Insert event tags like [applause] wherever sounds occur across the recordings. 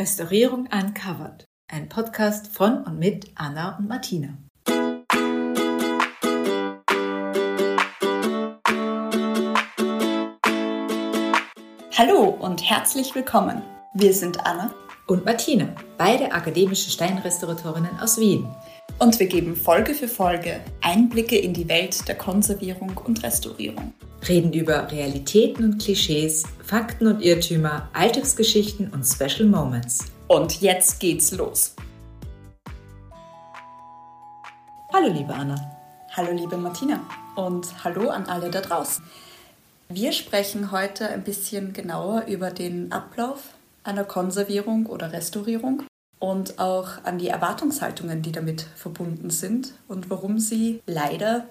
Restaurierung Uncovered, ein Podcast von und mit Anna und Martina. Hallo und herzlich willkommen. Wir sind Anna und Martina, beide akademische Steinrestauratorinnen aus Wien. Und wir geben Folge für Folge Einblicke in die Welt der Konservierung und Restaurierung. Reden über Realitäten und Klischees, Fakten und Irrtümer, Alltagsgeschichten und Special Moments. Und jetzt geht's los. Hallo liebe Anna. Hallo liebe Martina und hallo an alle da draußen. Wir sprechen heute ein bisschen genauer über den Ablauf einer Konservierung oder Restaurierung und auch an die Erwartungshaltungen, die damit verbunden sind und warum sie leider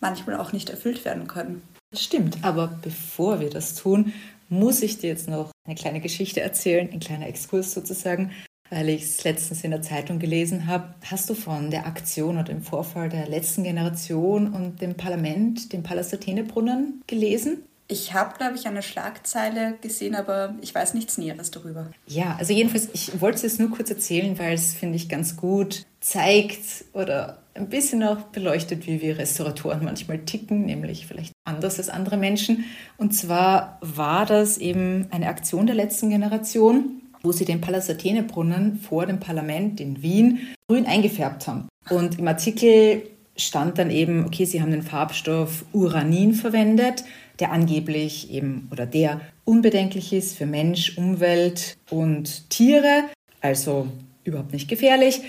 manchmal auch nicht erfüllt werden können. Das stimmt, aber bevor wir das tun, muss ich dir jetzt noch eine kleine Geschichte erzählen, ein kleiner Exkurs sozusagen, weil ich es letztens in der Zeitung gelesen habe. Hast du von der Aktion oder dem Vorfall der letzten Generation und dem Parlament, dem Palast Athenebrunnen gelesen? Ich habe, glaube ich, eine Schlagzeile gesehen, aber ich weiß nichts Näheres darüber. Ja, also jedenfalls, ich wollte es jetzt nur kurz erzählen, weil es, finde ich, ganz gut zeigt oder ein bisschen auch beleuchtet, wie wir Restauratoren manchmal ticken, nämlich vielleicht anders als andere Menschen. Und zwar war das eben eine Aktion der letzten Generation, wo sie den Palast Athenebrunnen vor dem Parlament in Wien grün eingefärbt haben. Und im Artikel stand dann eben, okay, sie haben den Farbstoff Uranin verwendet der angeblich eben oder der unbedenklich ist für Mensch, Umwelt und Tiere, also überhaupt nicht gefährlich.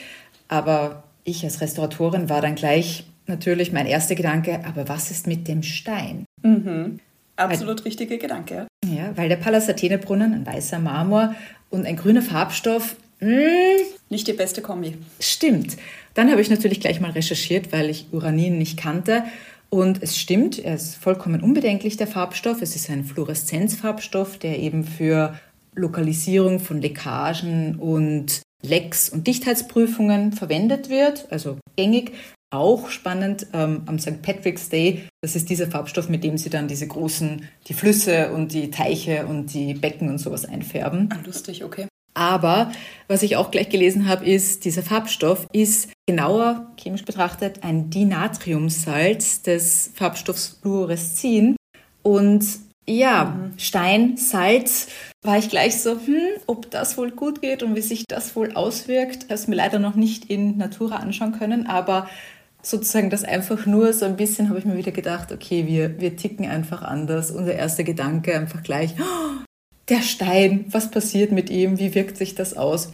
Aber ich als Restauratorin war dann gleich natürlich mein erster Gedanke, aber was ist mit dem Stein? Mhm. Absolut weil, richtiger Gedanke. Ja, weil der Palast Athenebrunnen, ein weißer Marmor und ein grüner Farbstoff, mh, hm, nicht die beste Kombi. Stimmt. Dann habe ich natürlich gleich mal recherchiert, weil ich Uranin nicht kannte und es stimmt, er ist vollkommen unbedenklich, der Farbstoff. Es ist ein Fluoreszenzfarbstoff, der eben für Lokalisierung von Leckagen und Lecks- und Dichtheitsprüfungen verwendet wird, also gängig. Auch spannend ähm, am St. Patrick's Day, das ist dieser Farbstoff, mit dem sie dann diese großen, die Flüsse und die Teiche und die Becken und sowas einfärben. Ah, lustig, okay. Aber was ich auch gleich gelesen habe, ist, dieser Farbstoff ist genauer chemisch betrachtet ein Dinatriumsalz des Farbstoffs Fluoreszin. Und ja, mhm. Stein, Salz, war ich gleich so, hm, ob das wohl gut geht und wie sich das wohl auswirkt. Habe es mir leider noch nicht in Natura anschauen können, aber sozusagen das einfach nur so ein bisschen habe ich mir wieder gedacht, okay, wir, wir ticken einfach anders. Unser erster Gedanke einfach gleich, oh, der Stein, was passiert mit ihm, wie wirkt sich das aus?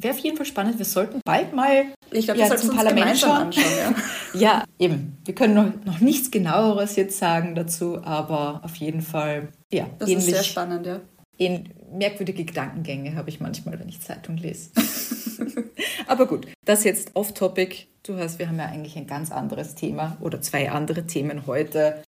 Wäre auf jeden Fall spannend. Wir sollten bald mal ich glaub, ja, zum Parlament schauen. Anschauen, ja. [laughs] ja, eben. Wir können noch, noch nichts genaueres jetzt sagen dazu, aber auf jeden Fall, ja. Das ähnlich, ist sehr spannend, ja. Merkwürdige Gedankengänge habe ich manchmal, wenn ich Zeitung lese. [laughs] aber gut, das jetzt off-topic. Du hast, wir haben ja eigentlich ein ganz anderes Thema oder zwei andere Themen heute.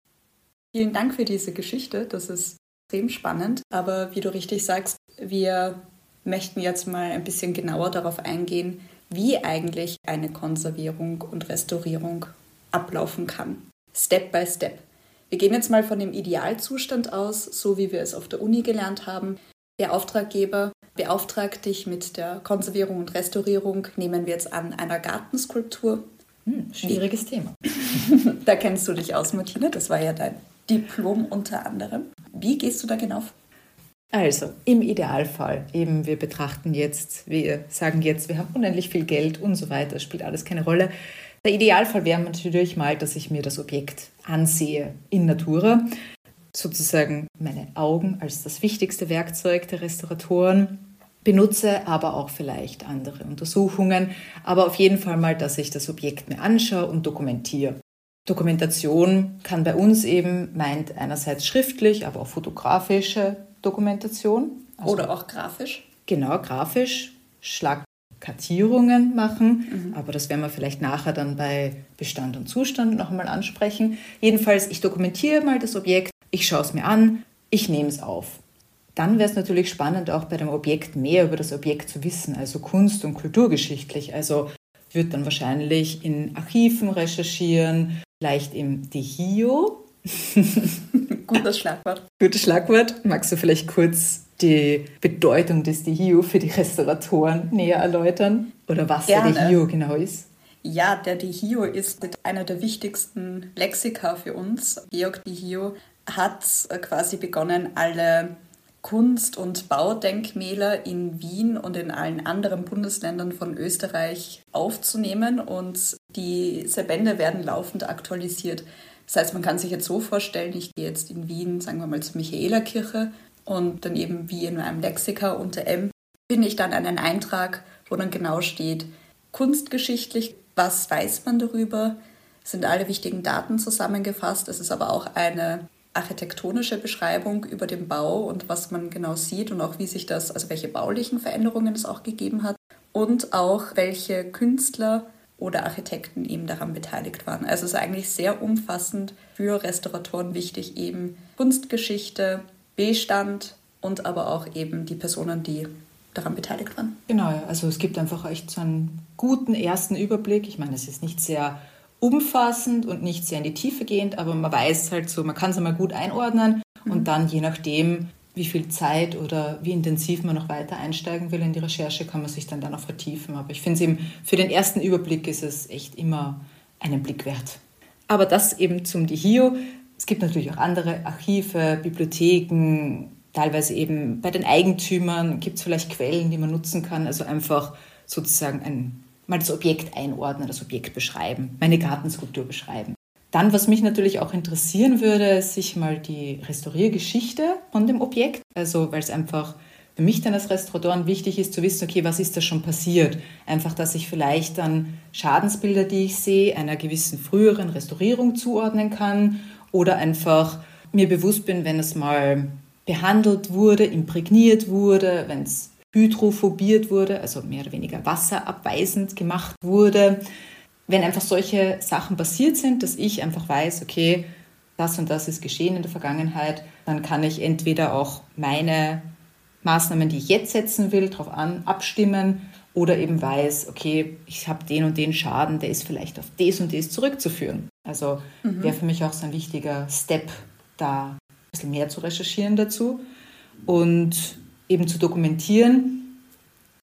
Vielen Dank für diese Geschichte. Das ist extrem spannend. Aber wie du richtig sagst, wir möchten jetzt mal ein bisschen genauer darauf eingehen, wie eigentlich eine Konservierung und Restaurierung ablaufen kann. Step by Step. Wir gehen jetzt mal von dem Idealzustand aus, so wie wir es auf der Uni gelernt haben. Der Auftraggeber beauftragt dich mit der Konservierung und Restaurierung, nehmen wir jetzt an, einer Gartenskulptur. Hm, schwieriges Thema. [laughs] da kennst du dich aus, Martina. Das war ja dein Diplom unter anderem. Wie gehst du da genau vor? Also, im Idealfall, eben wir betrachten jetzt, wir sagen jetzt, wir haben unendlich viel Geld und so weiter, spielt alles keine Rolle. Der Idealfall wäre natürlich mal, dass ich mir das Objekt ansehe in Natura, sozusagen meine Augen als das wichtigste Werkzeug der Restauratoren benutze, aber auch vielleicht andere Untersuchungen, aber auf jeden Fall mal, dass ich das Objekt mir anschaue und dokumentiere. Dokumentation kann bei uns eben meint einerseits schriftlich, aber auch fotografische Dokumentation. Also Oder auch grafisch. Genau, grafisch. Schlagkartierungen machen, mhm. aber das werden wir vielleicht nachher dann bei Bestand und Zustand noch einmal ansprechen. Jedenfalls, ich dokumentiere mal das Objekt, ich schaue es mir an, ich nehme es auf. Dann wäre es natürlich spannend, auch bei dem Objekt mehr über das Objekt zu wissen, also kunst- und kulturgeschichtlich. Also wird dann wahrscheinlich in Archiven recherchieren, vielleicht im Dehio. [laughs] Gutes Schlagwort. Gutes Schlagwort. Magst du vielleicht kurz die Bedeutung des Dihio für die Restauratoren näher erläutern? Oder was Gerne. der Dihio genau ist? Ja, der Dihio ist einer der wichtigsten Lexika für uns. Georg Dihio hat quasi begonnen, alle Kunst- und Baudenkmäler in Wien und in allen anderen Bundesländern von Österreich aufzunehmen und diese Bände werden laufend aktualisiert. Das heißt, man kann sich jetzt so vorstellen, ich gehe jetzt in Wien, sagen wir mal zur Michaelerkirche und dann eben wie in einem Lexika unter M finde ich dann einen Eintrag, wo dann genau steht, kunstgeschichtlich, was weiß man darüber, sind alle wichtigen Daten zusammengefasst. Es ist aber auch eine architektonische Beschreibung über den Bau und was man genau sieht und auch wie sich das, also welche baulichen Veränderungen es auch gegeben hat und auch welche Künstler oder Architekten eben daran beteiligt waren. Also es ist eigentlich sehr umfassend für Restauratoren wichtig, eben Kunstgeschichte, Bestand und aber auch eben die Personen, die daran beteiligt waren. Genau, also es gibt einfach echt so einen guten ersten Überblick. Ich meine, es ist nicht sehr umfassend und nicht sehr in die Tiefe gehend, aber man weiß halt so, man kann es einmal gut einordnen mhm. und dann je nachdem, wie viel Zeit oder wie intensiv man noch weiter einsteigen will in die Recherche, kann man sich dann da noch vertiefen. Aber ich finde es eben, für den ersten Überblick ist es echt immer einen Blick wert. Aber das eben zum Dihio. Es gibt natürlich auch andere Archive, Bibliotheken, teilweise eben bei den Eigentümern gibt es vielleicht Quellen, die man nutzen kann. Also einfach sozusagen ein mal das Objekt einordnen, das Objekt beschreiben, meine Gartenskulptur beschreiben. Dann, was mich natürlich auch interessieren würde, sich mal die Restauriergeschichte von dem Objekt, also weil es einfach für mich dann als Restauratoren wichtig ist zu wissen, okay, was ist da schon passiert? Einfach, dass ich vielleicht dann Schadensbilder, die ich sehe, einer gewissen früheren Restaurierung zuordnen kann oder einfach mir bewusst bin, wenn es mal behandelt wurde, imprägniert wurde, wenn es hydrophobiert wurde, also mehr oder weniger wasserabweisend gemacht wurde. Wenn einfach solche Sachen passiert sind, dass ich einfach weiß, okay, das und das ist geschehen in der Vergangenheit, dann kann ich entweder auch meine Maßnahmen, die ich jetzt setzen will, darauf an, abstimmen oder eben weiß, okay, ich habe den und den Schaden, der ist vielleicht auf das und das zurückzuführen. Also mhm. wäre für mich auch so ein wichtiger Step, da ein bisschen mehr zu recherchieren dazu. Und eben zu dokumentieren.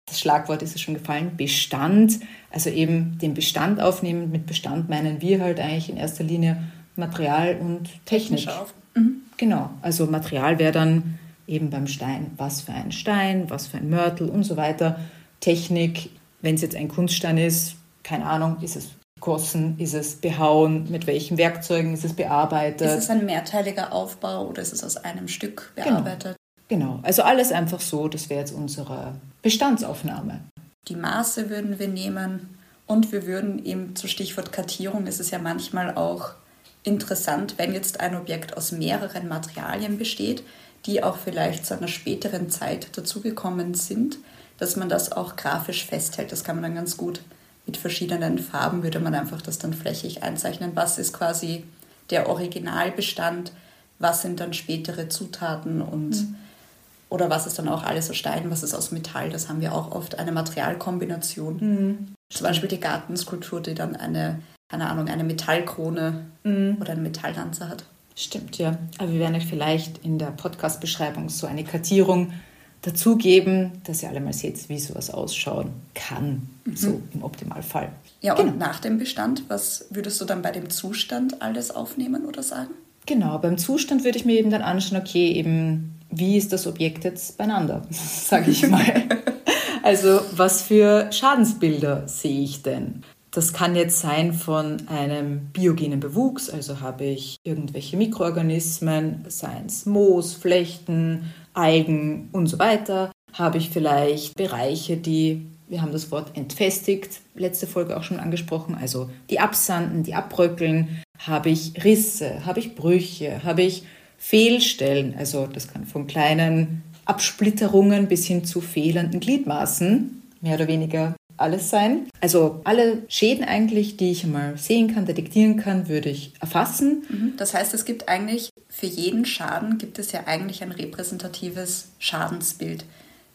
Das Schlagwort ist ja schon gefallen, Bestand. Also eben den Bestand aufnehmen. Mit Bestand meinen wir halt eigentlich in erster Linie Material und Technik. Mhm. Genau, also Material wäre dann eben beim Stein, was für ein Stein, was für ein Mörtel und so weiter. Technik, wenn es jetzt ein Kunststein ist, keine Ahnung, ist es gegossen, ist es behauen, mit welchen Werkzeugen ist es bearbeitet. Ist es ein mehrteiliger Aufbau oder ist es aus einem Stück genau. bearbeitet? Genau, also alles einfach so, das wäre jetzt unsere Bestandsaufnahme. Die Maße würden wir nehmen und wir würden eben zu Stichwort Kartierung, ist es ja manchmal auch interessant, wenn jetzt ein Objekt aus mehreren Materialien besteht, die auch vielleicht zu einer späteren Zeit dazugekommen sind, dass man das auch grafisch festhält. Das kann man dann ganz gut mit verschiedenen Farben, würde man einfach das dann flächig einzeichnen. Was ist quasi der Originalbestand, was sind dann spätere Zutaten und mhm oder was ist dann auch alles aus Stein, was ist aus Metall. Das haben wir auch oft, eine Materialkombination. Mhm. Zum Beispiel die Gartenskulptur, die dann eine, keine Ahnung, eine Metallkrone mhm. oder eine Metalllanze hat. Stimmt, ja. Aber wir werden euch vielleicht in der Podcast-Beschreibung so eine Kartierung dazugeben, dass ihr alle mal seht, wie sowas ausschauen kann, mhm. so im Optimalfall. Ja, genau. und nach dem Bestand, was würdest du dann bei dem Zustand alles aufnehmen oder sagen? Genau, beim Zustand würde ich mir eben dann anschauen, okay, eben wie ist das Objekt jetzt beieinander, [laughs] sage ich mal. also was für Schadensbilder sehe ich denn? Das kann jetzt sein von einem biogenen Bewuchs, also habe ich irgendwelche Mikroorganismen, seien es Moos, Flechten, Algen und so weiter. Habe ich vielleicht Bereiche, die, wir haben das Wort entfestigt, letzte Folge auch schon angesprochen, also die absanden, die abbröckeln. Habe ich Risse, habe ich Brüche, habe ich Fehlstellen, also das kann von kleinen Absplitterungen bis hin zu fehlenden Gliedmaßen, mehr oder weniger alles sein. Also alle Schäden eigentlich, die ich mal sehen kann, detektieren kann, würde ich erfassen. Mhm. Das heißt, es gibt eigentlich für jeden Schaden gibt es ja eigentlich ein repräsentatives Schadensbild.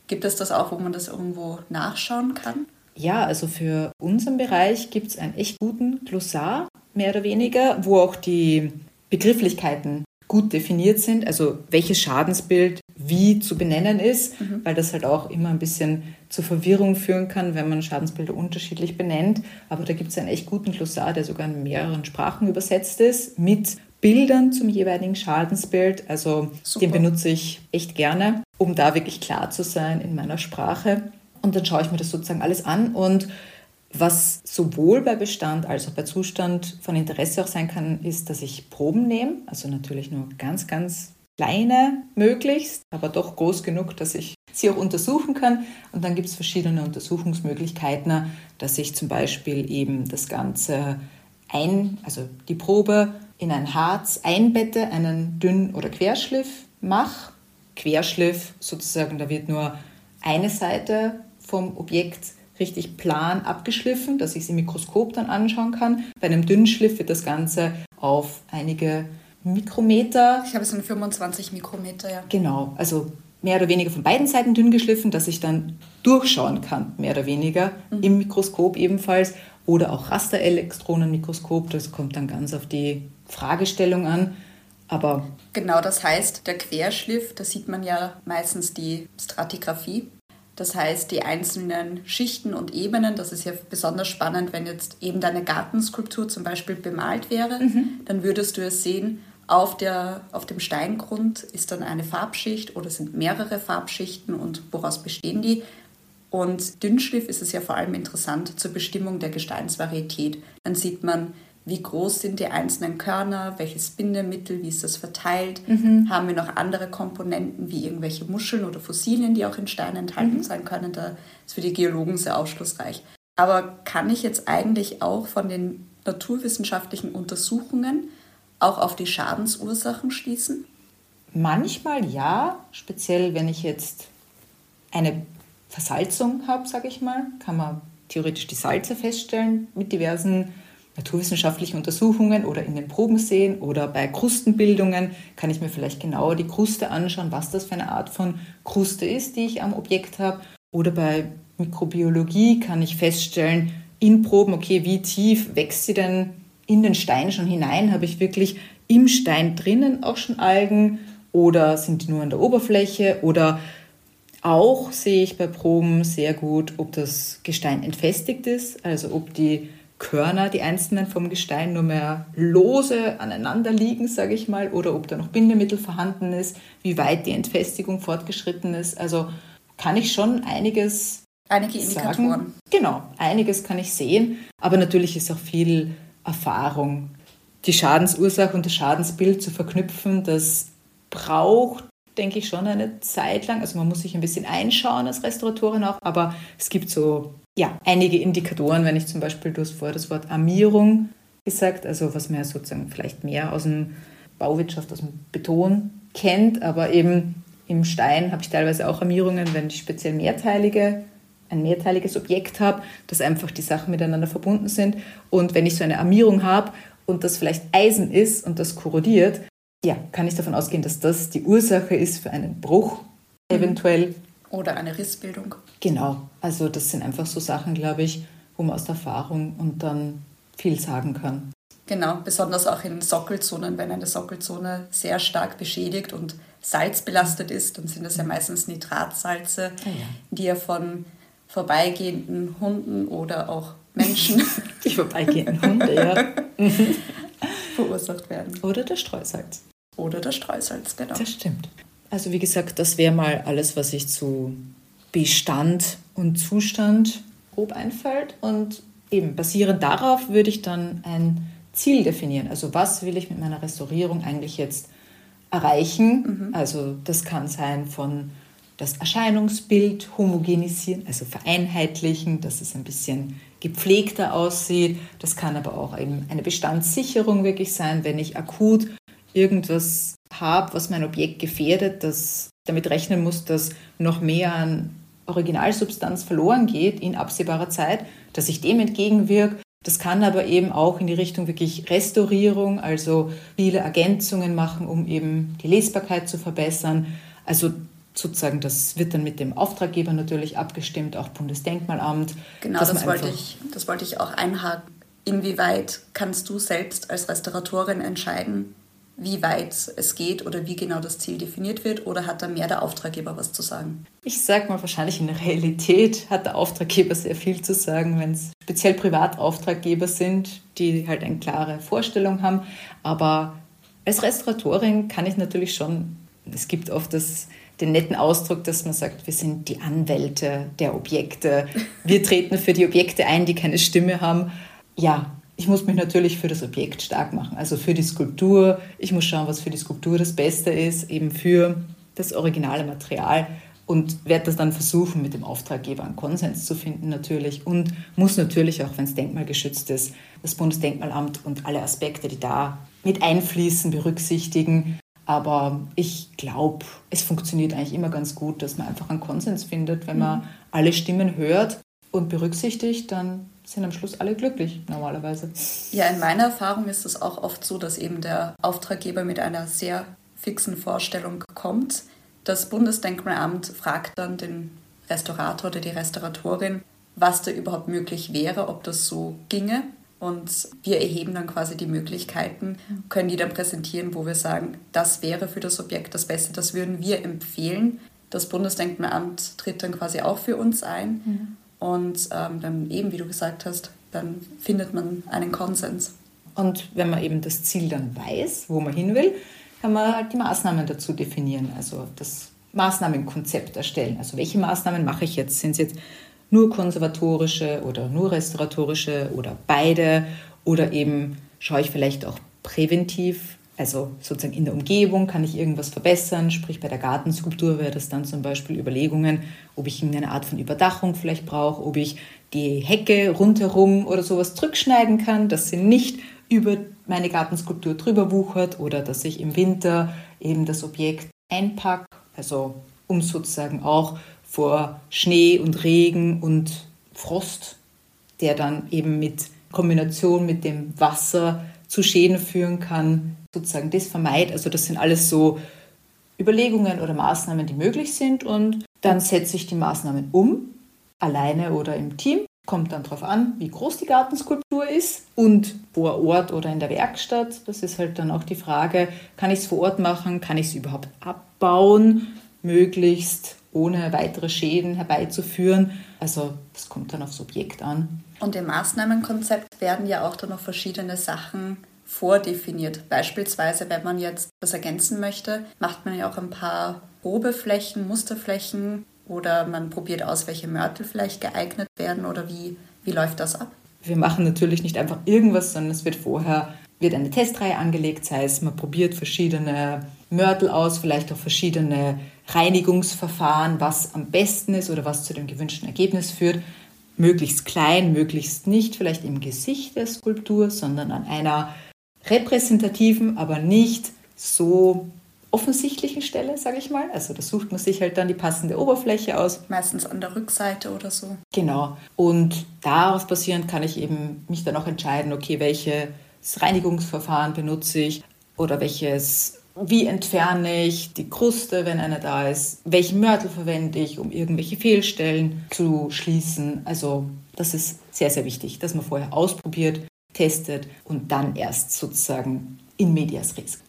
Gibt es das auch, wo man das irgendwo nachschauen kann? Ja, also für unseren Bereich gibt es einen echt guten Glossar, mehr oder weniger, wo auch die Begrifflichkeiten gut definiert sind, also welches Schadensbild wie zu benennen ist, mhm. weil das halt auch immer ein bisschen zur Verwirrung führen kann, wenn man Schadensbilder unterschiedlich benennt. Aber da gibt es einen echt guten Glossar, der sogar in mehreren Sprachen übersetzt ist, mit Bildern zum jeweiligen Schadensbild. Also Super. den benutze ich echt gerne, um da wirklich klar zu sein in meiner Sprache. Und dann schaue ich mir das sozusagen alles an und was sowohl bei Bestand als auch bei Zustand von Interesse auch sein kann, ist, dass ich Proben nehme, also natürlich nur ganz, ganz kleine möglichst, aber doch groß genug, dass ich sie auch untersuchen kann. Und dann gibt es verschiedene Untersuchungsmöglichkeiten, dass ich zum Beispiel eben das Ganze ein, also die Probe in ein Harz einbette, einen Dünn- oder Querschliff mache. Querschliff sozusagen, da wird nur eine Seite vom Objekt richtig plan abgeschliffen, dass ich es im Mikroskop dann anschauen kann. Bei einem Dünnschliff wird das Ganze auf einige Mikrometer. Ich habe es in 25 Mikrometer, ja. Genau, also mehr oder weniger von beiden Seiten dünn geschliffen, dass ich dann durchschauen kann, mehr oder weniger, mhm. im Mikroskop ebenfalls. Oder auch Rasterelektronenmikroskop, das kommt dann ganz auf die Fragestellung an. Aber genau, das heißt, der Querschliff, da sieht man ja meistens die Stratigraphie. Das heißt, die einzelnen Schichten und Ebenen, das ist ja besonders spannend, wenn jetzt eben deine Gartenskulptur zum Beispiel bemalt wäre, mhm. dann würdest du es sehen, auf, der, auf dem Steingrund ist dann eine Farbschicht oder sind mehrere Farbschichten und woraus bestehen die? Und Dünnschliff ist es ja vor allem interessant zur Bestimmung der Gesteinsvarietät. Dann sieht man, wie groß sind die einzelnen Körner, welches Bindemittel, wie ist das verteilt, mhm. haben wir noch andere Komponenten wie irgendwelche Muscheln oder Fossilien, die auch in Steinen enthalten mhm. sein können. Da ist für die Geologen sehr aufschlussreich. Aber kann ich jetzt eigentlich auch von den naturwissenschaftlichen Untersuchungen auch auf die Schadensursachen schließen? Manchmal ja, speziell wenn ich jetzt eine Versalzung habe, sage ich mal, kann man theoretisch die Salze feststellen mit diversen naturwissenschaftlichen Untersuchungen oder in den Proben sehen oder bei Krustenbildungen kann ich mir vielleicht genauer die Kruste anschauen, was das für eine Art von Kruste ist, die ich am Objekt habe. Oder bei Mikrobiologie kann ich feststellen, in Proben, okay, wie tief wächst sie denn in den Stein schon hinein? Habe ich wirklich im Stein drinnen auch schon Algen oder sind die nur an der Oberfläche? Oder auch sehe ich bei Proben sehr gut, ob das Gestein entfestigt ist, also ob die Körner, die einzelnen vom Gestein, nur mehr lose aneinander liegen, sage ich mal, oder ob da noch Bindemittel vorhanden ist, wie weit die Entfestigung fortgeschritten ist. Also kann ich schon einiges. Einige Indikatoren. Sagen. Genau, einiges kann ich sehen, aber natürlich ist auch viel Erfahrung. Die Schadensursache und das Schadensbild zu verknüpfen, das braucht, denke ich, schon eine Zeit lang. Also man muss sich ein bisschen einschauen als Restauratorin auch, aber es gibt so ja, einige Indikatoren, wenn ich zum Beispiel, du hast vorher das Wort Armierung gesagt, also was man ja sozusagen vielleicht mehr aus dem Bauwirtschaft, aus dem Beton kennt, aber eben im Stein habe ich teilweise auch Armierungen, wenn ich speziell mehrteilige, ein mehrteiliges Objekt habe, dass einfach die Sachen miteinander verbunden sind. Und wenn ich so eine Armierung habe und das vielleicht Eisen ist und das korrodiert, ja, kann ich davon ausgehen, dass das die Ursache ist für einen Bruch mhm. eventuell. Oder eine Rissbildung. Genau, also das sind einfach so Sachen, glaube ich, wo man aus der Erfahrung und dann viel sagen kann. Genau, besonders auch in Sockelzonen, wenn eine Sockelzone sehr stark beschädigt und salzbelastet ist, dann sind das ja meistens Nitratsalze, oh ja. die ja von vorbeigehenden Hunden oder auch Menschen, [laughs] die vorbeigehenden Hunde, ja, [laughs] verursacht werden. Oder das Streusalz. Oder das Streusalz, genau. Das stimmt. Also wie gesagt, das wäre mal alles, was ich zu Bestand und Zustand grob einfällt. Und eben basierend darauf würde ich dann ein Ziel definieren. Also was will ich mit meiner Restaurierung eigentlich jetzt erreichen? Mhm. Also das kann sein von das Erscheinungsbild homogenisieren, also vereinheitlichen, dass es ein bisschen gepflegter aussieht. Das kann aber auch eben eine Bestandssicherung wirklich sein, wenn ich akut irgendwas habe, was mein Objekt gefährdet, das damit rechnen muss, dass noch mehr an Originalsubstanz verloren geht in absehbarer Zeit, dass ich dem entgegenwirke. Das kann aber eben auch in die Richtung wirklich Restaurierung, also viele Ergänzungen machen, um eben die Lesbarkeit zu verbessern. Also sozusagen, das wird dann mit dem Auftraggeber natürlich abgestimmt, auch Bundesdenkmalamt. Genau, das wollte, ich, das wollte ich auch einhaken. Inwieweit kannst du selbst als Restauratorin entscheiden, wie weit es geht oder wie genau das Ziel definiert wird oder hat da mehr der Auftraggeber was zu sagen? Ich sage mal, wahrscheinlich in der Realität hat der Auftraggeber sehr viel zu sagen, wenn es speziell Privatauftraggeber sind, die halt eine klare Vorstellung haben. Aber als Restauratorin kann ich natürlich schon, es gibt oft das, den netten Ausdruck, dass man sagt, wir sind die Anwälte der Objekte. Wir treten für die Objekte ein, die keine Stimme haben. Ja, ich muss mich natürlich für das Objekt stark machen, also für die Skulptur. Ich muss schauen, was für die Skulptur das Beste ist, eben für das originale Material und werde das dann versuchen, mit dem Auftraggeber einen Konsens zu finden natürlich und muss natürlich auch, wenn es denkmalgeschützt ist, das Bundesdenkmalamt und alle Aspekte, die da mit einfließen, berücksichtigen. Aber ich glaube, es funktioniert eigentlich immer ganz gut, dass man einfach einen Konsens findet. Wenn man mhm. alle Stimmen hört und berücksichtigt, dann sind am Schluss alle glücklich normalerweise. Ja, in meiner Erfahrung ist es auch oft so, dass eben der Auftraggeber mit einer sehr fixen Vorstellung kommt. Das Bundesdenkmalamt fragt dann den Restaurator oder die Restauratorin, was da überhaupt möglich wäre, ob das so ginge. Und wir erheben dann quasi die Möglichkeiten, können die dann präsentieren, wo wir sagen, das wäre für das Objekt das Beste, das würden wir empfehlen. Das Bundesdenkmalamt tritt dann quasi auch für uns ein. Mhm. Und ähm, dann eben, wie du gesagt hast, dann findet man einen Konsens. Und wenn man eben das Ziel dann weiß, wo man hin will, kann man halt die Maßnahmen dazu definieren, also das Maßnahmenkonzept erstellen. Also welche Maßnahmen mache ich jetzt? Sind es jetzt nur konservatorische oder nur restauratorische oder beide? Oder eben schaue ich vielleicht auch präventiv also sozusagen in der Umgebung kann ich irgendwas verbessern, sprich bei der Gartenskulptur wäre das dann zum Beispiel Überlegungen, ob ich eine Art von Überdachung vielleicht brauche, ob ich die Hecke rundherum oder sowas zurückschneiden kann, dass sie nicht über meine Gartenskulptur drüber wuchert oder dass ich im Winter eben das Objekt einpacke, also um sozusagen auch vor Schnee und Regen und Frost, der dann eben mit Kombination mit dem Wasser zu Schäden führen kann, sozusagen das vermeidet. Also das sind alles so Überlegungen oder Maßnahmen, die möglich sind und dann setze ich die Maßnahmen um, alleine oder im Team. Kommt dann darauf an, wie groß die Gartenskulptur ist und vor Ort oder in der Werkstatt. Das ist halt dann auch die Frage, kann ich es vor Ort machen, kann ich es überhaupt abbauen, möglichst ohne weitere Schäden herbeizuführen. Also das kommt dann aufs Objekt an. Und im Maßnahmenkonzept werden ja auch dann noch verschiedene Sachen vordefiniert. Beispielsweise, wenn man jetzt das ergänzen möchte, macht man ja auch ein paar Probeflächen, Musterflächen oder man probiert aus, welche Mörtel vielleicht geeignet werden oder wie, wie läuft das ab? Wir machen natürlich nicht einfach irgendwas, sondern es wird vorher wird eine Testreihe angelegt, sei es man probiert verschiedene Mörtel aus, vielleicht auch verschiedene Reinigungsverfahren, was am besten ist oder was zu dem gewünschten Ergebnis führt. Möglichst klein, möglichst nicht vielleicht im Gesicht der Skulptur, sondern an einer repräsentativen, aber nicht so offensichtlichen Stelle, sage ich mal. Also da sucht man sich halt dann die passende Oberfläche aus. Meistens an der Rückseite oder so. Genau. Und darauf basierend kann ich eben mich dann auch entscheiden, okay, welches Reinigungsverfahren benutze ich oder welches, wie entferne ich die Kruste, wenn eine da ist, welchen Mörtel verwende ich, um irgendwelche Fehlstellen zu schließen. Also das ist sehr, sehr wichtig, dass man vorher ausprobiert, testet und dann erst sozusagen in Medias Res.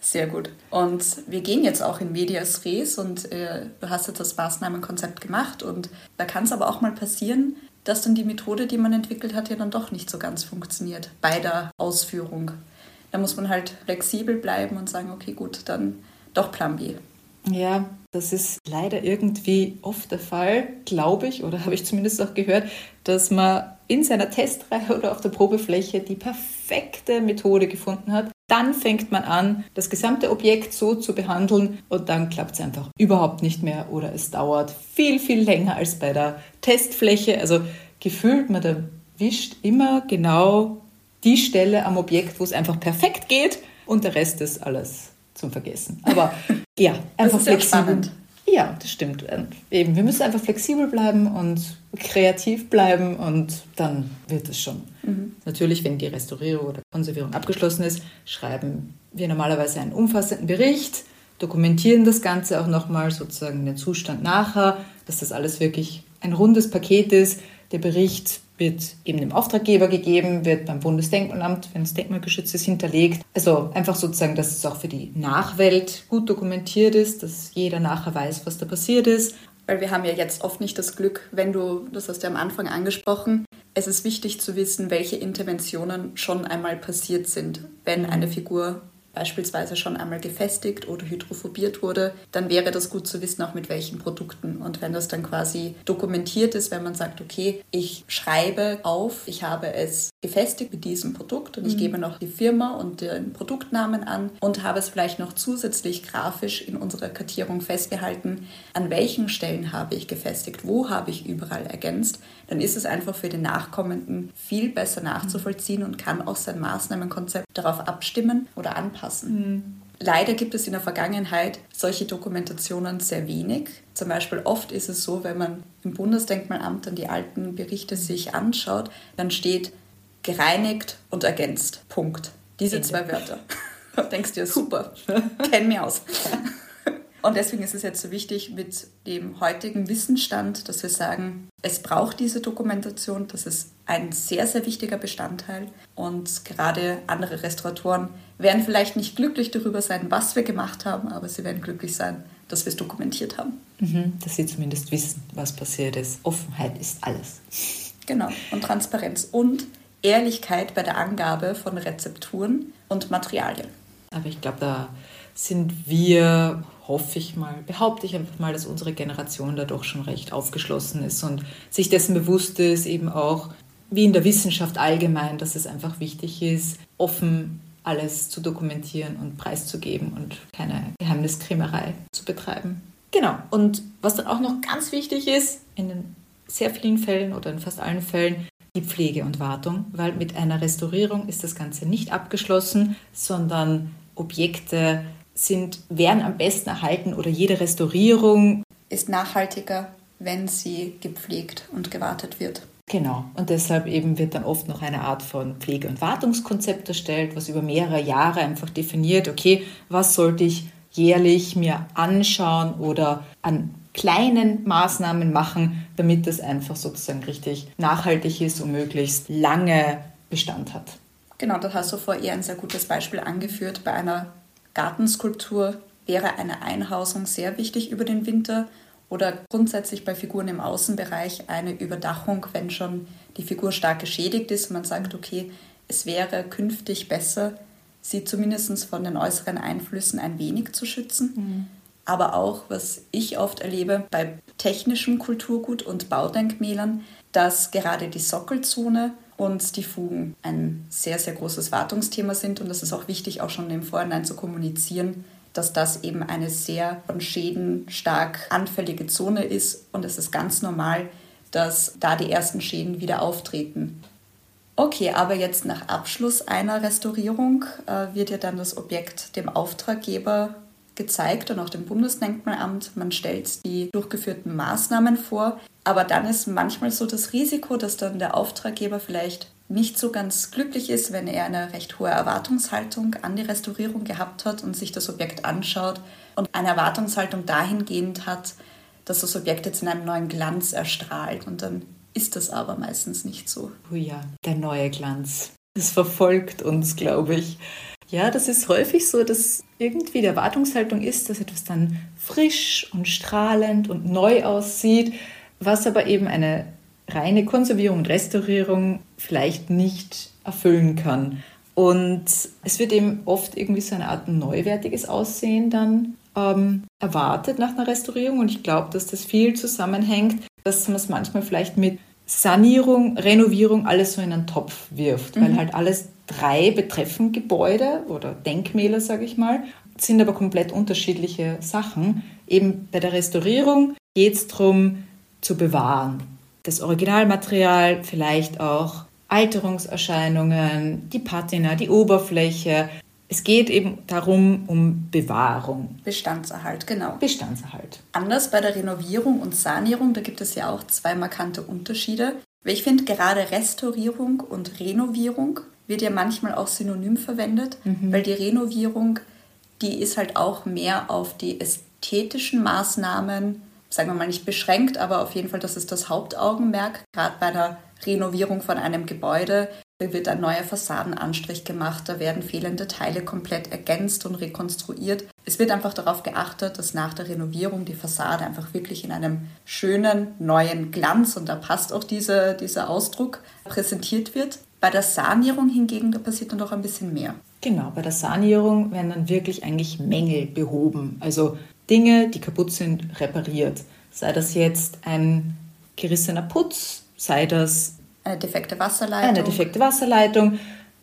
Sehr gut. Und wir gehen jetzt auch in Medias Res und äh, du hast jetzt das Maßnahmenkonzept gemacht und da kann es aber auch mal passieren, dass dann die Methode, die man entwickelt hat, ja dann doch nicht so ganz funktioniert bei der Ausführung. Da muss man halt flexibel bleiben und sagen, okay, gut, dann doch Plan B. Ja, das ist leider irgendwie oft der Fall, glaube ich, oder [laughs] habe ich zumindest auch gehört, dass man in seiner Testreihe oder auf der Probefläche die perfekte Methode gefunden hat. Dann fängt man an, das gesamte Objekt so zu behandeln und dann klappt es einfach überhaupt nicht mehr oder es dauert viel, viel länger als bei der Testfläche. Also gefühlt, man erwischt immer genau die Stelle am Objekt, wo es einfach perfekt geht und der Rest ist alles zum Vergessen. Aber [laughs] ja, einfach flexibel. Ja, das stimmt. Und eben, wir müssen einfach flexibel bleiben und kreativ bleiben und dann wird es schon. Mhm. Natürlich, wenn die Restaurierung oder Konservierung abgeschlossen ist, schreiben wir normalerweise einen umfassenden Bericht, dokumentieren das Ganze auch nochmal, sozusagen den Zustand nachher, dass das alles wirklich ein rundes Paket ist. Der Bericht wird eben dem Auftraggeber gegeben, wird beim Bundesdenkmalamt, wenn es denkmalgeschützt ist, hinterlegt. Also einfach sozusagen, dass es auch für die Nachwelt gut dokumentiert ist, dass jeder nachher weiß, was da passiert ist. Weil wir haben ja jetzt oft nicht das Glück, wenn du, das hast du am Anfang angesprochen, es ist wichtig zu wissen, welche Interventionen schon einmal passiert sind, wenn eine Figur beispielsweise schon einmal gefestigt oder hydrophobiert wurde, dann wäre das gut zu wissen, auch mit welchen Produkten. Und wenn das dann quasi dokumentiert ist, wenn man sagt, okay, ich schreibe auf, ich habe es gefestigt mit diesem Produkt und ich mhm. gebe noch die Firma und den Produktnamen an und habe es vielleicht noch zusätzlich grafisch in unserer Kartierung festgehalten, an welchen Stellen habe ich gefestigt, wo habe ich überall ergänzt, dann ist es einfach für den Nachkommenden viel besser nachzuvollziehen und kann auch sein Maßnahmenkonzept darauf abstimmen oder anpassen. Mhm. Leider gibt es in der Vergangenheit solche Dokumentationen sehr wenig. Zum Beispiel oft ist es so, wenn man im Bundesdenkmalamt dann die alten Berichte sich anschaut, dann steht gereinigt und ergänzt. Punkt. Diese Ende. zwei Wörter. [laughs] Denkst du ja super, kenn mich aus. [laughs] Und deswegen ist es jetzt so wichtig mit dem heutigen Wissensstand, dass wir sagen, es braucht diese Dokumentation, das ist ein sehr, sehr wichtiger Bestandteil. Und gerade andere Restauratoren werden vielleicht nicht glücklich darüber sein, was wir gemacht haben, aber sie werden glücklich sein, dass wir es dokumentiert haben. Mhm, dass sie zumindest wissen, was passiert ist. Offenheit ist alles. Genau, und Transparenz und Ehrlichkeit bei der Angabe von Rezepturen und Materialien. Aber ich glaube, da sind wir hoffe ich mal, behaupte ich einfach mal, dass unsere Generation da doch schon recht aufgeschlossen ist und sich dessen bewusst ist, eben auch wie in der Wissenschaft allgemein, dass es einfach wichtig ist, offen alles zu dokumentieren und preiszugeben und keine Geheimniskrämerei zu betreiben. Genau. Und was dann auch noch ganz wichtig ist, in den sehr vielen Fällen oder in fast allen Fällen, die Pflege und Wartung, weil mit einer Restaurierung ist das Ganze nicht abgeschlossen, sondern Objekte sind, werden am besten erhalten oder jede Restaurierung ist nachhaltiger, wenn sie gepflegt und gewartet wird. Genau. Und deshalb eben wird dann oft noch eine Art von Pflege- und Wartungskonzept erstellt, was über mehrere Jahre einfach definiert, okay, was sollte ich jährlich mir anschauen oder an kleinen Maßnahmen machen, damit das einfach sozusagen richtig nachhaltig ist und möglichst lange Bestand hat. Genau, da hast du vorher ein sehr gutes Beispiel angeführt bei einer Gartenskulptur wäre eine Einhausung sehr wichtig über den Winter oder grundsätzlich bei Figuren im Außenbereich eine Überdachung, wenn schon die Figur stark geschädigt ist und man sagt, okay, es wäre künftig besser, sie zumindest von den äußeren Einflüssen ein wenig zu schützen. Mhm. Aber auch, was ich oft erlebe bei technischem Kulturgut und Baudenkmälern, dass gerade die Sockelzone und die Fugen ein sehr, sehr großes Wartungsthema sind. Und das ist auch wichtig, auch schon im Vorhinein zu kommunizieren, dass das eben eine sehr von Schäden stark anfällige Zone ist. Und es ist ganz normal, dass da die ersten Schäden wieder auftreten. Okay, aber jetzt nach Abschluss einer Restaurierung äh, wird ja dann das Objekt dem Auftraggeber gezeigt und auch dem Bundesdenkmalamt. Man stellt die durchgeführten Maßnahmen vor. Aber dann ist manchmal so das Risiko, dass dann der Auftraggeber vielleicht nicht so ganz glücklich ist, wenn er eine recht hohe Erwartungshaltung an die Restaurierung gehabt hat und sich das Objekt anschaut und eine Erwartungshaltung dahingehend hat, dass das Objekt jetzt in einem neuen Glanz erstrahlt. Und dann ist das aber meistens nicht so. Oh ja, der neue Glanz. Das verfolgt uns, glaube ich. Ja, das ist häufig so, dass irgendwie die Erwartungshaltung ist, dass etwas dann frisch und strahlend und neu aussieht, was aber eben eine reine Konservierung und Restaurierung vielleicht nicht erfüllen kann. Und es wird eben oft irgendwie so eine Art neuwertiges Aussehen dann ähm, erwartet nach einer Restaurierung. Und ich glaube, dass das viel zusammenhängt, dass man es manchmal vielleicht mit Sanierung, Renovierung alles so in einen Topf wirft, mhm. weil halt alles drei betreffen Gebäude oder Denkmäler, sage ich mal, sind aber komplett unterschiedliche Sachen. Eben bei der Restaurierung geht es darum, zu bewahren. Das Originalmaterial, vielleicht auch Alterungserscheinungen, die Patina, die Oberfläche. Es geht eben darum, um Bewahrung. Bestandserhalt, genau. Bestandserhalt. Anders bei der Renovierung und Sanierung, da gibt es ja auch zwei markante Unterschiede. Ich finde gerade Restaurierung und Renovierung wird ja manchmal auch synonym verwendet, mhm. weil die Renovierung, die ist halt auch mehr auf die ästhetischen Maßnahmen sagen wir mal nicht beschränkt, aber auf jeden Fall, das ist das Hauptaugenmerk, gerade bei der Renovierung von einem Gebäude. Da wird ein neuer Fassadenanstrich gemacht, da werden fehlende Teile komplett ergänzt und rekonstruiert. Es wird einfach darauf geachtet, dass nach der Renovierung die Fassade einfach wirklich in einem schönen neuen Glanz, und da passt auch diese, dieser Ausdruck, präsentiert wird. Bei der Sanierung hingegen, da passiert dann doch ein bisschen mehr. Genau, bei der Sanierung werden dann wirklich eigentlich Mängel behoben. Also Dinge, die kaputt sind, repariert. Sei das jetzt ein gerissener Putz, sei das eine defekte Wasserleitung. Eine defekte Wasserleitung.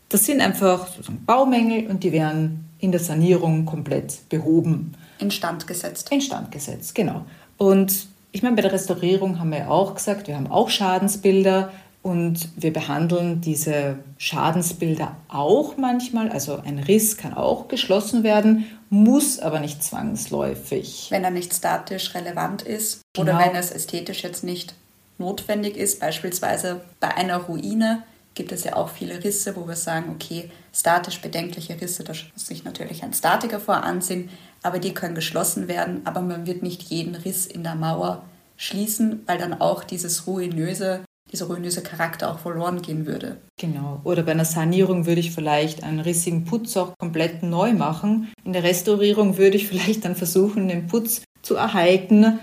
Das sind einfach Baumängel und die werden in der Sanierung komplett behoben. Instand gesetzt. Instand gesetzt, genau. Und ich meine, bei der Restaurierung haben wir ja auch gesagt, wir haben auch Schadensbilder und wir behandeln diese Schadensbilder auch manchmal. Also ein Riss kann auch geschlossen werden, muss aber nicht zwangsläufig. Wenn er nicht statisch relevant ist genau. oder wenn es ästhetisch jetzt nicht notwendig ist. Beispielsweise bei einer Ruine gibt es ja auch viele Risse, wo wir sagen, okay, statisch bedenkliche Risse, da muss sich natürlich ein Statiker voransehen, aber die können geschlossen werden, aber man wird nicht jeden Riss in der Mauer schließen, weil dann auch dieses ruinöse dieser ruinöse Charakter auch verloren gehen würde. Genau. Oder bei einer Sanierung würde ich vielleicht einen rissigen Putz auch komplett neu machen. In der Restaurierung würde ich [laughs] vielleicht dann versuchen, den Putz zu erhalten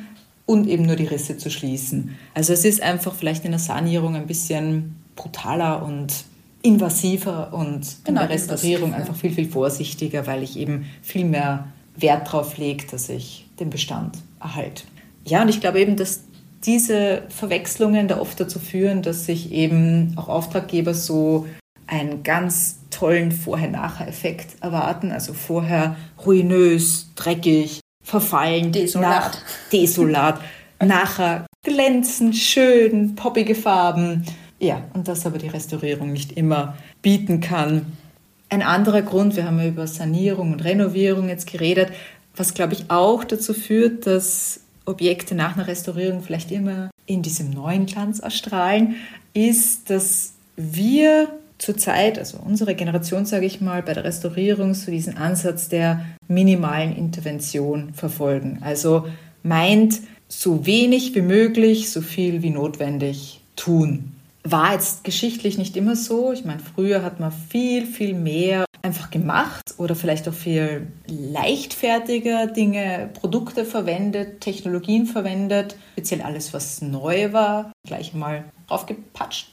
und eben nur die Risse zu schließen. Also es ist einfach vielleicht in der Sanierung ein bisschen brutaler und invasiver und genau, in der Restaurierung einfach viel, viel vorsichtiger, weil ich eben viel mehr Wert darauf lege, dass ich den Bestand erhalte. Ja, und ich glaube eben, dass diese Verwechslungen da oft dazu führen, dass sich eben auch Auftraggeber so einen ganz tollen Vorher-Nachher-Effekt erwarten. Also vorher ruinös, dreckig, verfallen, desolat. Nach, desolat. [laughs] Nachher glänzend, schön, poppige Farben. Ja, und das aber die Restaurierung nicht immer bieten kann. Ein anderer Grund, wir haben ja über Sanierung und Renovierung jetzt geredet, was glaube ich auch dazu führt, dass Objekte nach einer Restaurierung vielleicht immer in diesem neuen Glanz erstrahlen, ist, dass wir zurzeit, also unsere Generation, sage ich mal, bei der Restaurierung so diesen Ansatz der minimalen Intervention verfolgen. Also meint, so wenig wie möglich, so viel wie notwendig tun. War jetzt geschichtlich nicht immer so. Ich meine, früher hat man viel, viel mehr einfach gemacht oder vielleicht auch viel leichtfertiger Dinge, Produkte verwendet, Technologien verwendet, speziell alles, was neu war, gleich mal draufgepatscht.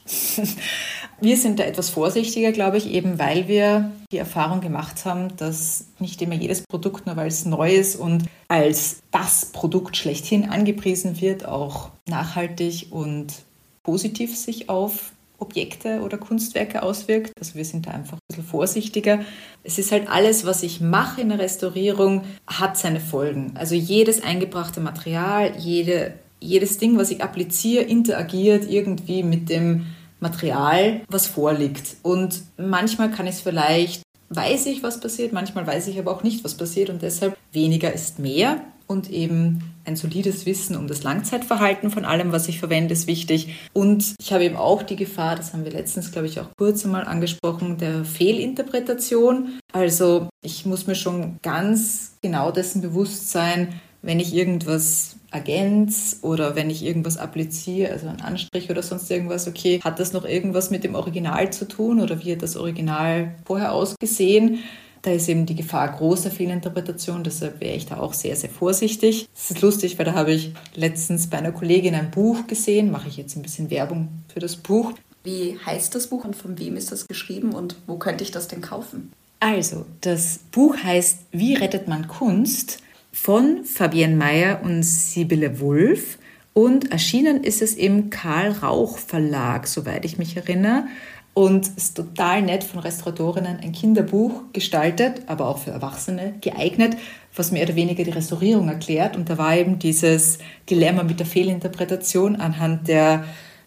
[laughs] wir sind da etwas vorsichtiger, glaube ich, eben weil wir die Erfahrung gemacht haben, dass nicht immer jedes Produkt, nur weil es neu ist und als das Produkt schlechthin angepriesen wird, auch nachhaltig und positiv sich auf Objekte oder Kunstwerke auswirkt. Also wir sind da einfach ein bisschen vorsichtiger. Es ist halt alles, was ich mache in der Restaurierung, hat seine Folgen. Also jedes eingebrachte Material, jede, jedes Ding, was ich appliziere, interagiert irgendwie mit dem Material, was vorliegt. Und manchmal kann ich es vielleicht, weiß ich, was passiert, manchmal weiß ich aber auch nicht, was passiert und deshalb weniger ist mehr und eben ein solides Wissen um das Langzeitverhalten von allem, was ich verwende, ist wichtig. Und ich habe eben auch die Gefahr, das haben wir letztens, glaube ich, auch kurz einmal angesprochen, der Fehlinterpretation. Also ich muss mir schon ganz genau dessen bewusst sein, wenn ich irgendwas ergänze oder wenn ich irgendwas appliziere, also einen Anstrich oder sonst irgendwas, okay, hat das noch irgendwas mit dem Original zu tun oder wie hat das Original vorher ausgesehen? Da ist eben die Gefahr großer Fehlinterpretation, deshalb wäre ich da auch sehr, sehr vorsichtig. Das ist lustig, weil da habe ich letztens bei einer Kollegin ein Buch gesehen, mache ich jetzt ein bisschen Werbung für das Buch. Wie heißt das Buch und von wem ist das geschrieben und wo könnte ich das denn kaufen? Also, das Buch heißt Wie rettet man Kunst von Fabienne Meyer und Sibylle Wulff. Und erschienen ist es im Karl Rauch Verlag, soweit ich mich erinnere und ist total nett von Restauratorinnen ein Kinderbuch gestaltet, aber auch für Erwachsene geeignet, was mehr oder weniger die Restaurierung erklärt. Und da war eben dieses Dilemma mit der Fehlinterpretation anhand der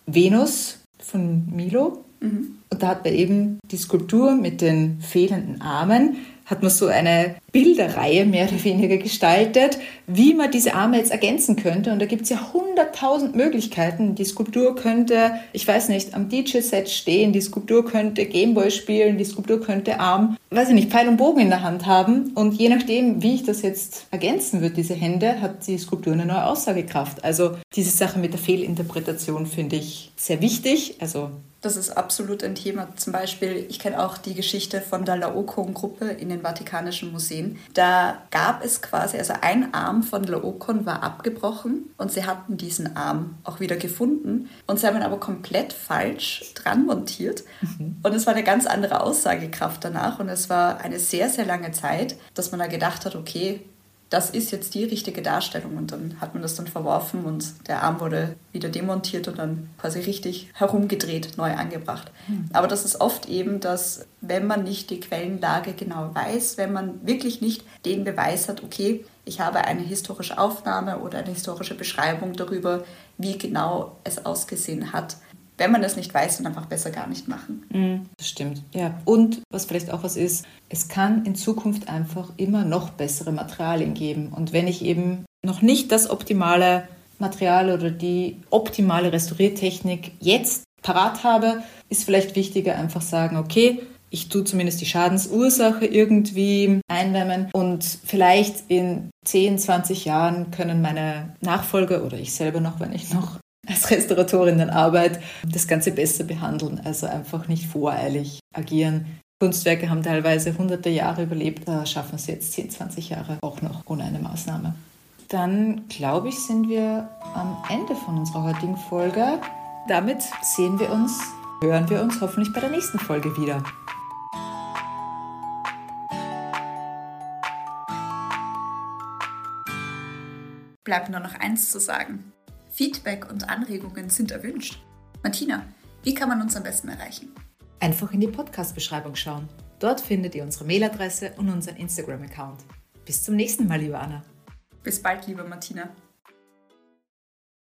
Venus von Milo. Mhm. Und da hat man eben die Skulptur mit den fehlenden Armen, hat man so eine Bilderreihe mehr oder weniger gestaltet, wie man diese Arme jetzt ergänzen könnte. Und da gibt es ja hunderttausend Möglichkeiten. Die Skulptur könnte, ich weiß nicht, am DJ-Set stehen, die Skulptur könnte Gameboy spielen, die Skulptur könnte Arm, weiß ich nicht, Pfeil und Bogen in der Hand haben. Und je nachdem, wie ich das jetzt ergänzen würde, diese Hände, hat die Skulptur eine neue Aussagekraft. Also diese Sache mit der Fehlinterpretation finde ich sehr wichtig. Also das ist absolut ein Thema. Zum Beispiel, ich kenne auch die Geschichte von der Laocoon-Gruppe in den Vatikanischen Museen. Da gab es quasi, also ein Arm von Laocoon war abgebrochen und sie hatten diesen Arm auch wieder gefunden und sie haben ihn aber komplett falsch dran montiert. Mhm. Und es war eine ganz andere Aussagekraft danach und es war eine sehr, sehr lange Zeit, dass man da gedacht hat, okay, das ist jetzt die richtige Darstellung. Und dann hat man das dann verworfen und der Arm wurde wieder demontiert und dann quasi richtig herumgedreht, neu angebracht. Mhm. Aber das ist oft eben, dass wenn man nicht die Quellenlage genau weiß, wenn man wirklich nicht den Beweis hat, okay, ich habe eine historische Aufnahme oder eine historische Beschreibung darüber, wie genau es ausgesehen hat, wenn man das nicht weiß, dann einfach besser gar nicht machen. Mhm, das stimmt, ja. Und was vielleicht auch was ist, es kann in Zukunft einfach immer noch bessere Materialien geben. Und wenn ich eben noch nicht das optimale Material oder die optimale Restauriertechnik jetzt parat habe, ist vielleicht wichtiger einfach sagen, okay, ich tue zumindest die Schadensursache irgendwie eindämmen und vielleicht in 10, 20 Jahren können meine Nachfolger oder ich selber noch, wenn ich noch als Restauratorinnenarbeit das Ganze besser behandeln, also einfach nicht voreilig agieren. Kunstwerke haben teilweise hunderte Jahre überlebt, da schaffen sie jetzt 10, 20 Jahre auch noch ohne eine Maßnahme. Dann glaube ich, sind wir am Ende von unserer heutigen Folge. Damit sehen wir uns, hören wir uns hoffentlich bei der nächsten Folge wieder. Bleibt nur noch eins zu sagen. Feedback und Anregungen sind erwünscht. Martina, wie kann man uns am besten erreichen? Einfach in die Podcast-Beschreibung schauen. Dort findet ihr unsere Mailadresse und unseren Instagram-Account. Bis zum nächsten Mal, Joanna. Bis bald, liebe Martina.